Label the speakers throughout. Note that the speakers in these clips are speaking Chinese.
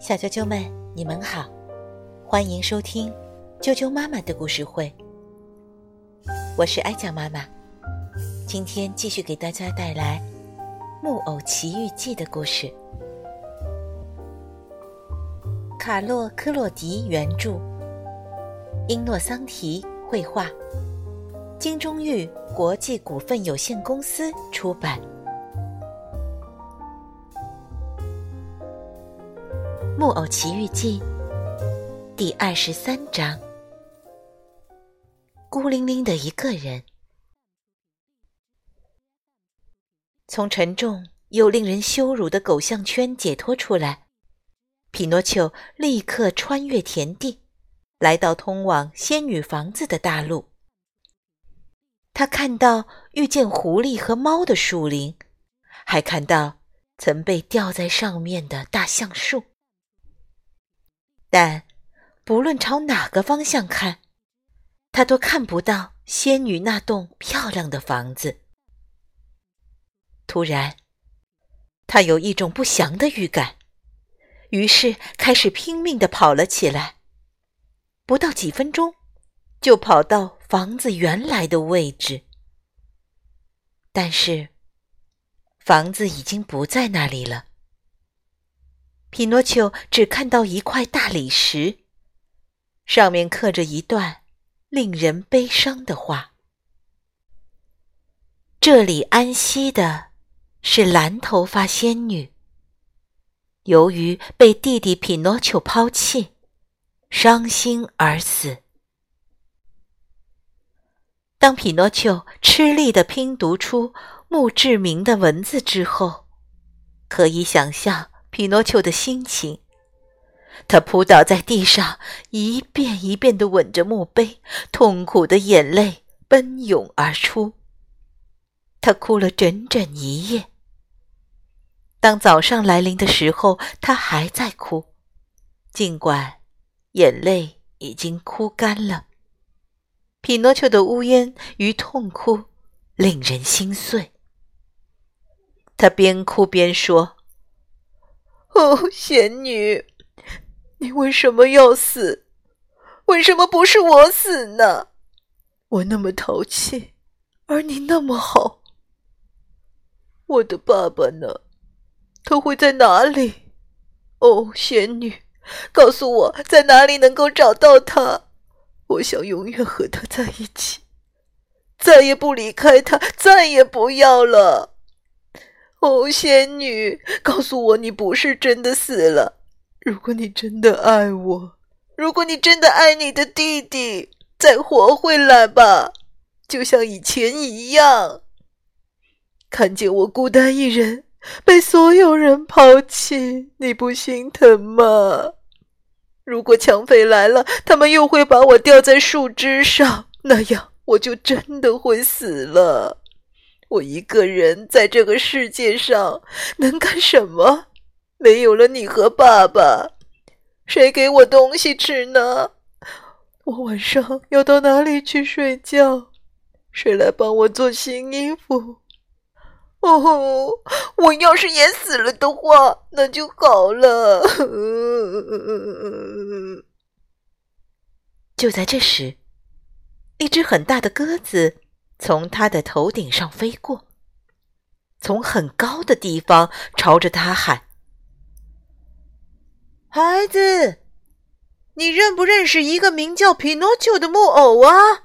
Speaker 1: 小啾啾们，你们好，欢迎收听啾啾妈妈的故事会。我是艾酱妈妈，今天继续给大家带来《木偶奇遇记》的故事。卡洛·科洛迪原著，英诺桑提绘画，金钟玉国际股份有限公司出版。《木偶奇遇记》第二十三章：孤零零的一个人，从沉重又令人羞辱的狗项圈解脱出来，匹诺丘立刻穿越田地，来到通往仙女房子的大路。他看到遇见狐狸和猫的树林，还看到曾被吊在上面的大橡树。但，不论朝哪个方向看，他都看不到仙女那栋漂亮的房子。突然，他有一种不祥的预感，于是开始拼命的跑了起来。不到几分钟，就跑到房子原来的位置。但是，房子已经不在那里了。匹诺丘只看到一块大理石，上面刻着一段令人悲伤的话：“这里安息的是蓝头发仙女。由于被弟弟匹诺丘抛弃，伤心而死。”当匹诺丘吃力的拼读出墓志铭的文字之后，可以想象。匹诺丘的心情，他扑倒在地上，一遍一遍地吻着墓碑，痛苦的眼泪奔涌而出。他哭了整整一夜。当早上来临的时候，他还在哭，尽管眼泪已经哭干了。匹诺丘的呜咽与痛哭令人心碎。他边哭边说。哦，仙女，你为什么要死？为什么不是我死呢？我那么淘气，而你那么好。我的爸爸呢？他会在哪里？哦，仙女，告诉我在哪里能够找到他。我想永远和他在一起，再也不离开他，再也不要了。哦，仙女，告诉我你不是真的死了。如果你真的爱我，如果你真的爱你的弟弟，再活回来吧，就像以前一样。看见我孤单一人，被所有人抛弃，你不心疼吗？如果抢匪来了，他们又会把我吊在树枝上，那样我就真的会死了。我一个人在这个世界上能干什么？没有了你和爸爸，谁给我东西吃呢？我晚上要到哪里去睡觉？谁来帮我做新衣服？哦，我要是也死了的话，那就好了。就在这时，一只很大的鸽子。从他的头顶上飞过，从很高的地方朝着他喊：“孩子，你认不认识一个名叫匹诺丘的木偶啊？”“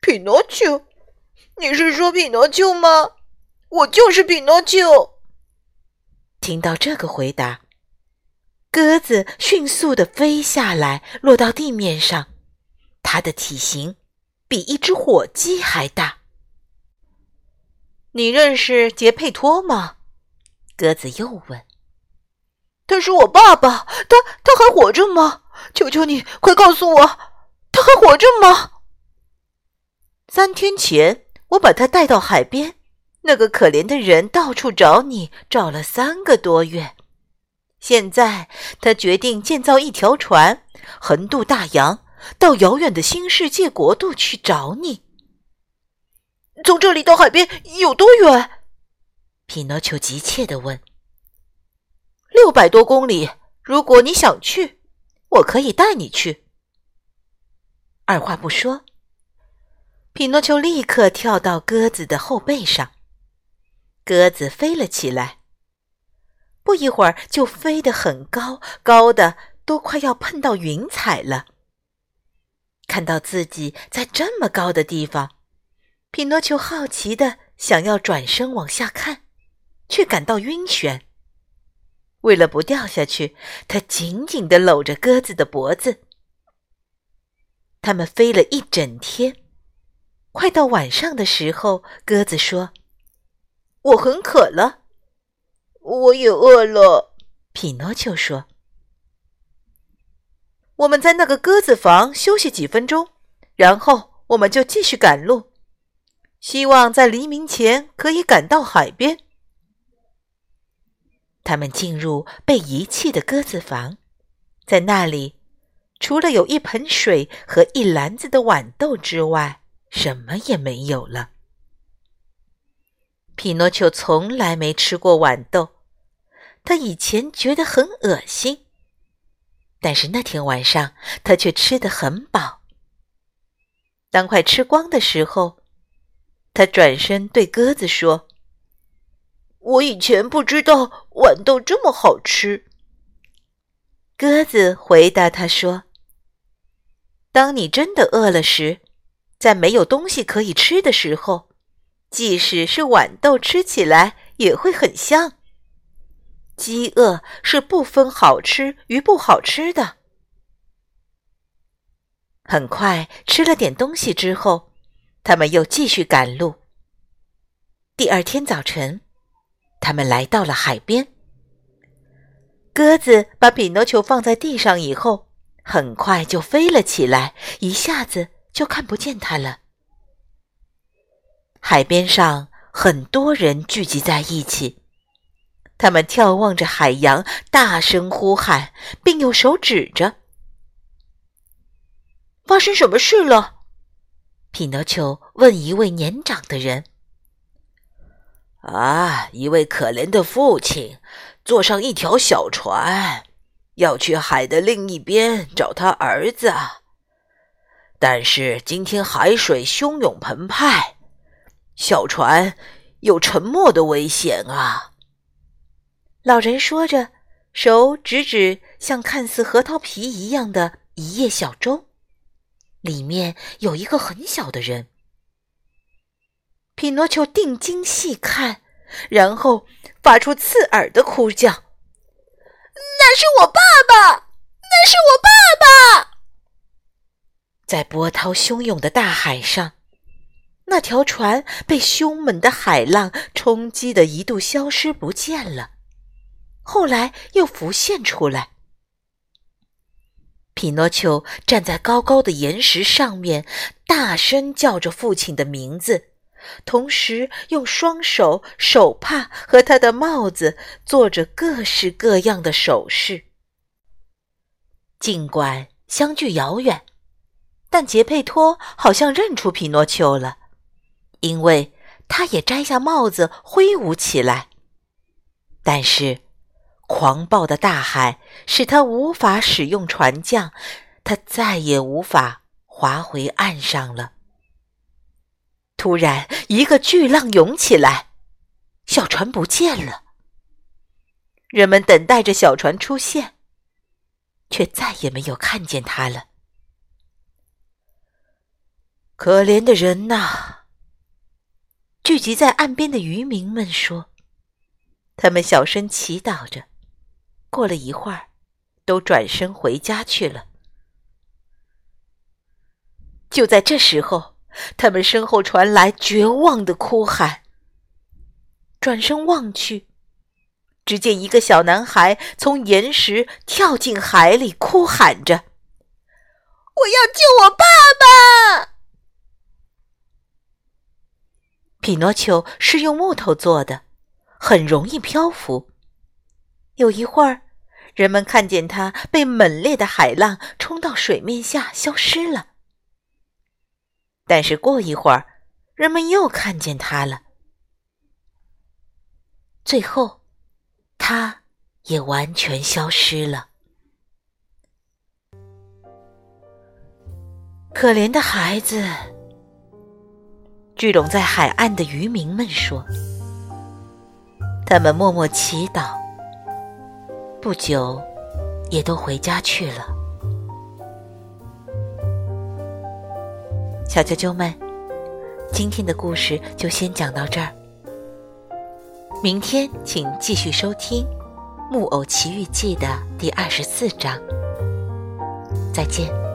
Speaker 1: 匹诺丘？你是说匹诺丘吗？我就是匹诺丘。”听到这个回答，鸽子迅速的飞下来，落到地面上，它的体型。比一只火鸡还大。你认识杰佩托吗？鸽子又问。他是我爸爸，他他还活着吗？求求你，快告诉我，他还活着吗？三天前，我把他带到海边，那个可怜的人到处找你，找了三个多月。现在，他决定建造一条船，横渡大洋。到遥远的新世界国度去找你。从这里到海边有多远？匹诺丘急切地问。六百多公里。如果你想去，我可以带你去。”二话不说，匹诺丘立刻跳到鸽子的后背上，鸽子飞了起来。不一会儿就飞得很高，高的都快要碰到云彩了。看到自己在这么高的地方，匹诺丘好奇的想要转身往下看，却感到晕眩。为了不掉下去，他紧紧地搂着鸽子的脖子。他们飞了一整天，快到晚上的时候，鸽子说：“我很渴了。”“我也饿了。”匹诺丘说。“我们在那个鸽子房休息几分钟，然后我们就继续赶路，希望在黎明前可以赶到海边。”他们进入被遗弃的鸽子房，在那里。除了有一盆水和一篮子的豌豆之外，什么也没有了。匹诺丘从来没吃过豌豆，他以前觉得很恶心。但是那天晚上，他却吃得很饱。当快吃光的时候，他转身对鸽子说：“我以前不知道豌豆这么好吃。”鸽子回答他说。当你真的饿了时，在没有东西可以吃的时候，即使是豌豆，吃起来也会很香。饥饿是不分好吃与不好吃的。很快吃了点东西之后，他们又继续赶路。第二天早晨，他们来到了海边。鸽子把匹诺丘放在地上以后。很快就飞了起来，一下子就看不见它了。海边上很多人聚集在一起，他们眺望着海洋，大声呼喊，并用手指着。发生什么事了？匹诺丘问一位年长的人。
Speaker 2: 啊，一位可怜的父亲坐上一条小船。要去海的另一边找他儿子，但是今天海水汹涌澎湃，小船有沉没的危险啊！
Speaker 1: 老人说着，手指指像看似核桃皮一样的一叶小舟，里面有一个很小的人。匹诺丘定睛细看，然后发出刺耳的哭叫。那是我爸爸，那是我爸爸。在波涛汹涌的大海上，那条船被凶猛的海浪冲击的一度消失不见了，后来又浮现出来。匹诺丘站在高高的岩石上面，大声叫着父亲的名字。同时，用双手、手帕和他的帽子做着各式各样的手势。尽管相距遥远，但杰佩托好像认出匹诺丘了，因为他也摘下帽子挥舞起来。但是，狂暴的大海使他无法使用船桨，他再也无法划回岸上了。突然，一个巨浪涌起来，小船不见了。人们等待着小船出现，却再也没有看见它了。
Speaker 2: 可怜的人呐！
Speaker 1: 聚集在岸边的渔民们说，他们小声祈祷着。过了一会儿，都转身回家去了。就在这时候。他们身后传来绝望的哭喊。转身望去，只见一个小男孩从岩石跳进海里，哭喊着：“我要救我爸爸！”匹诺丘是用木头做的，很容易漂浮。有一会儿，人们看见他被猛烈的海浪冲到水面下，消失了。但是过一会儿，人们又看见他了。最后，他也完全消失了。可怜的孩子，聚拢在海岸的渔民们说，他们默默祈祷，不久也都回家去了。小啾啾们，今天的故事就先讲到这儿。明天请继续收听《木偶奇遇记》的第二十四章。再见。